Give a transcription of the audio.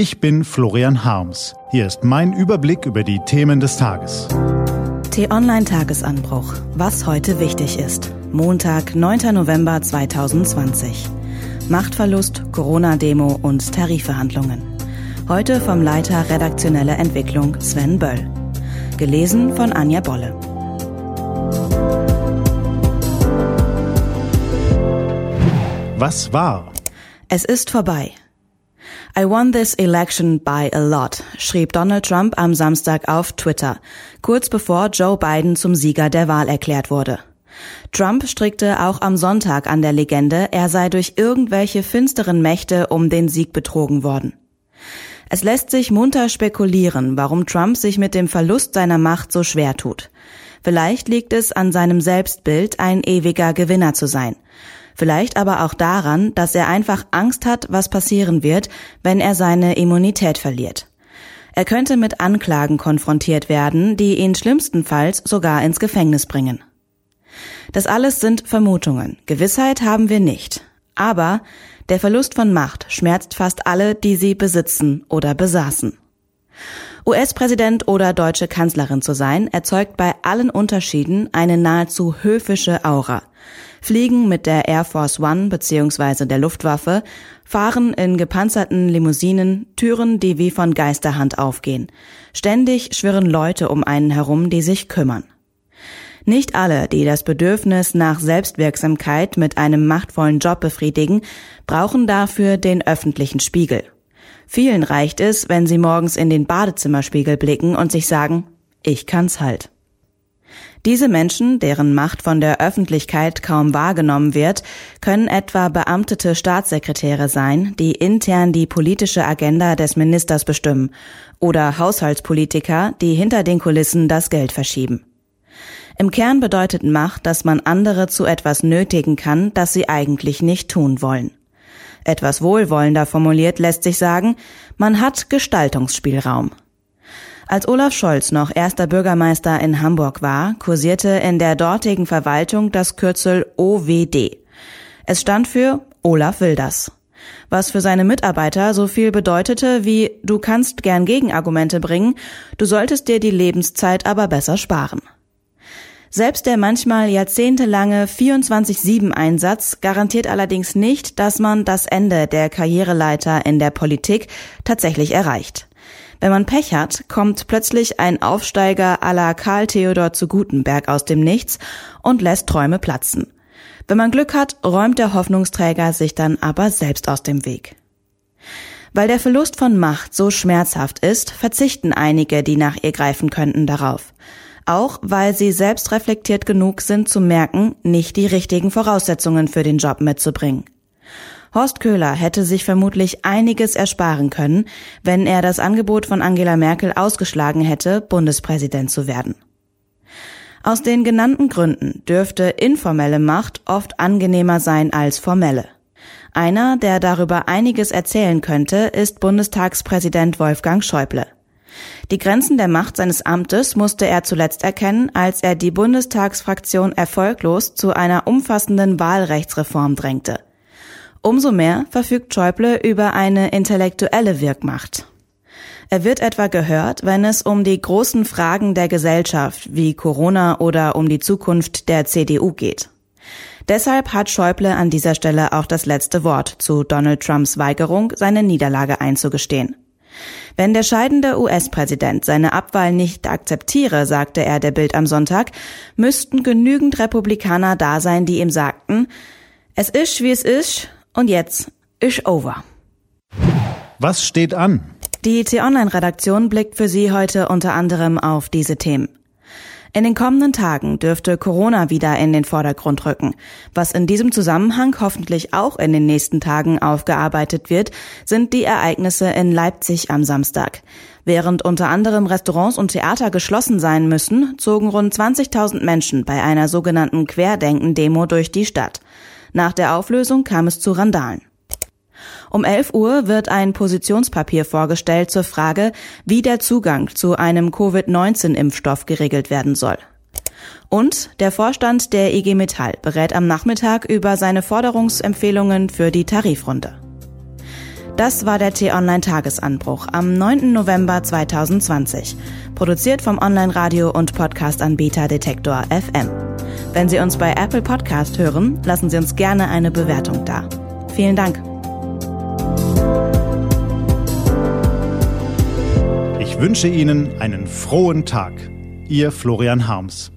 Ich bin Florian Harms. Hier ist mein Überblick über die Themen des Tages. T-Online-Tagesanbruch. Was heute wichtig ist. Montag, 9. November 2020. Machtverlust, Corona-Demo und Tarifverhandlungen. Heute vom Leiter redaktionelle Entwicklung Sven Böll. Gelesen von Anja Bolle. Was war? Es ist vorbei. I won this election by a lot, schrieb Donald Trump am Samstag auf Twitter, kurz bevor Joe Biden zum Sieger der Wahl erklärt wurde. Trump strickte auch am Sonntag an der Legende, er sei durch irgendwelche finsteren Mächte um den Sieg betrogen worden. Es lässt sich munter spekulieren, warum Trump sich mit dem Verlust seiner Macht so schwer tut. Vielleicht liegt es an seinem Selbstbild, ein ewiger Gewinner zu sein. Vielleicht aber auch daran, dass er einfach Angst hat, was passieren wird, wenn er seine Immunität verliert. Er könnte mit Anklagen konfrontiert werden, die ihn schlimmstenfalls sogar ins Gefängnis bringen. Das alles sind Vermutungen. Gewissheit haben wir nicht. Aber der Verlust von Macht schmerzt fast alle, die sie besitzen oder besaßen. US-Präsident oder deutsche Kanzlerin zu sein, erzeugt bei allen Unterschieden eine nahezu höfische Aura fliegen mit der Air Force One bzw. der Luftwaffe, fahren in gepanzerten Limousinen, Türen, die wie von Geisterhand aufgehen. Ständig schwirren Leute um einen herum, die sich kümmern. Nicht alle, die das Bedürfnis nach Selbstwirksamkeit mit einem machtvollen Job befriedigen, brauchen dafür den öffentlichen Spiegel. Vielen reicht es, wenn sie morgens in den Badezimmerspiegel blicken und sich sagen, ich kann's halt. Diese Menschen, deren Macht von der Öffentlichkeit kaum wahrgenommen wird, können etwa beamtete Staatssekretäre sein, die intern die politische Agenda des Ministers bestimmen, oder Haushaltspolitiker, die hinter den Kulissen das Geld verschieben. Im Kern bedeutet Macht, dass man andere zu etwas nötigen kann, das sie eigentlich nicht tun wollen. Etwas wohlwollender formuliert lässt sich sagen, man hat Gestaltungsspielraum. Als Olaf Scholz noch erster Bürgermeister in Hamburg war, kursierte in der dortigen Verwaltung das Kürzel OWD. Es stand für Olaf will das. Was für seine Mitarbeiter so viel bedeutete wie du kannst gern Gegenargumente bringen, du solltest dir die Lebenszeit aber besser sparen. Selbst der manchmal jahrzehntelange 24-7-Einsatz garantiert allerdings nicht, dass man das Ende der Karriereleiter in der Politik tatsächlich erreicht. Wenn man Pech hat, kommt plötzlich ein Aufsteiger à la Karl Theodor zu Gutenberg aus dem Nichts und lässt Träume platzen. Wenn man Glück hat, räumt der Hoffnungsträger sich dann aber selbst aus dem Weg. Weil der Verlust von Macht so schmerzhaft ist, verzichten einige, die nach ihr greifen könnten, darauf. Auch weil sie selbst reflektiert genug sind zu merken, nicht die richtigen Voraussetzungen für den Job mitzubringen. Horst Köhler hätte sich vermutlich einiges ersparen können, wenn er das Angebot von Angela Merkel ausgeschlagen hätte, Bundespräsident zu werden. Aus den genannten Gründen dürfte informelle Macht oft angenehmer sein als formelle. Einer, der darüber einiges erzählen könnte, ist Bundestagspräsident Wolfgang Schäuble. Die Grenzen der Macht seines Amtes musste er zuletzt erkennen, als er die Bundestagsfraktion erfolglos zu einer umfassenden Wahlrechtsreform drängte. Umso mehr verfügt Schäuble über eine intellektuelle Wirkmacht. Er wird etwa gehört, wenn es um die großen Fragen der Gesellschaft wie Corona oder um die Zukunft der CDU geht. Deshalb hat Schäuble an dieser Stelle auch das letzte Wort zu Donald Trumps Weigerung, seine Niederlage einzugestehen. Wenn der scheidende US-Präsident seine Abwahl nicht akzeptiere, sagte er der Bild am Sonntag, müssten genügend Republikaner da sein, die ihm sagten, es ist, wie es ist, und jetzt ist over. Was steht an? Die T-Online-Redaktion blickt für Sie heute unter anderem auf diese Themen. In den kommenden Tagen dürfte Corona wieder in den Vordergrund rücken. Was in diesem Zusammenhang hoffentlich auch in den nächsten Tagen aufgearbeitet wird, sind die Ereignisse in Leipzig am Samstag. Während unter anderem Restaurants und Theater geschlossen sein müssen, zogen rund 20.000 Menschen bei einer sogenannten Querdenken-Demo durch die Stadt. Nach der Auflösung kam es zu Randalen. Um 11 Uhr wird ein Positionspapier vorgestellt zur Frage, wie der Zugang zu einem Covid-19-Impfstoff geregelt werden soll. Und der Vorstand der IG Metall berät am Nachmittag über seine Forderungsempfehlungen für die Tarifrunde. Das war der T-Online Tagesanbruch am 9. November 2020, produziert vom Online-Radio- und Podcast-Anbieter Detektor FM. Wenn Sie uns bei Apple Podcast hören, lassen Sie uns gerne eine Bewertung da. Vielen Dank. Ich wünsche Ihnen einen frohen Tag. Ihr Florian Harms.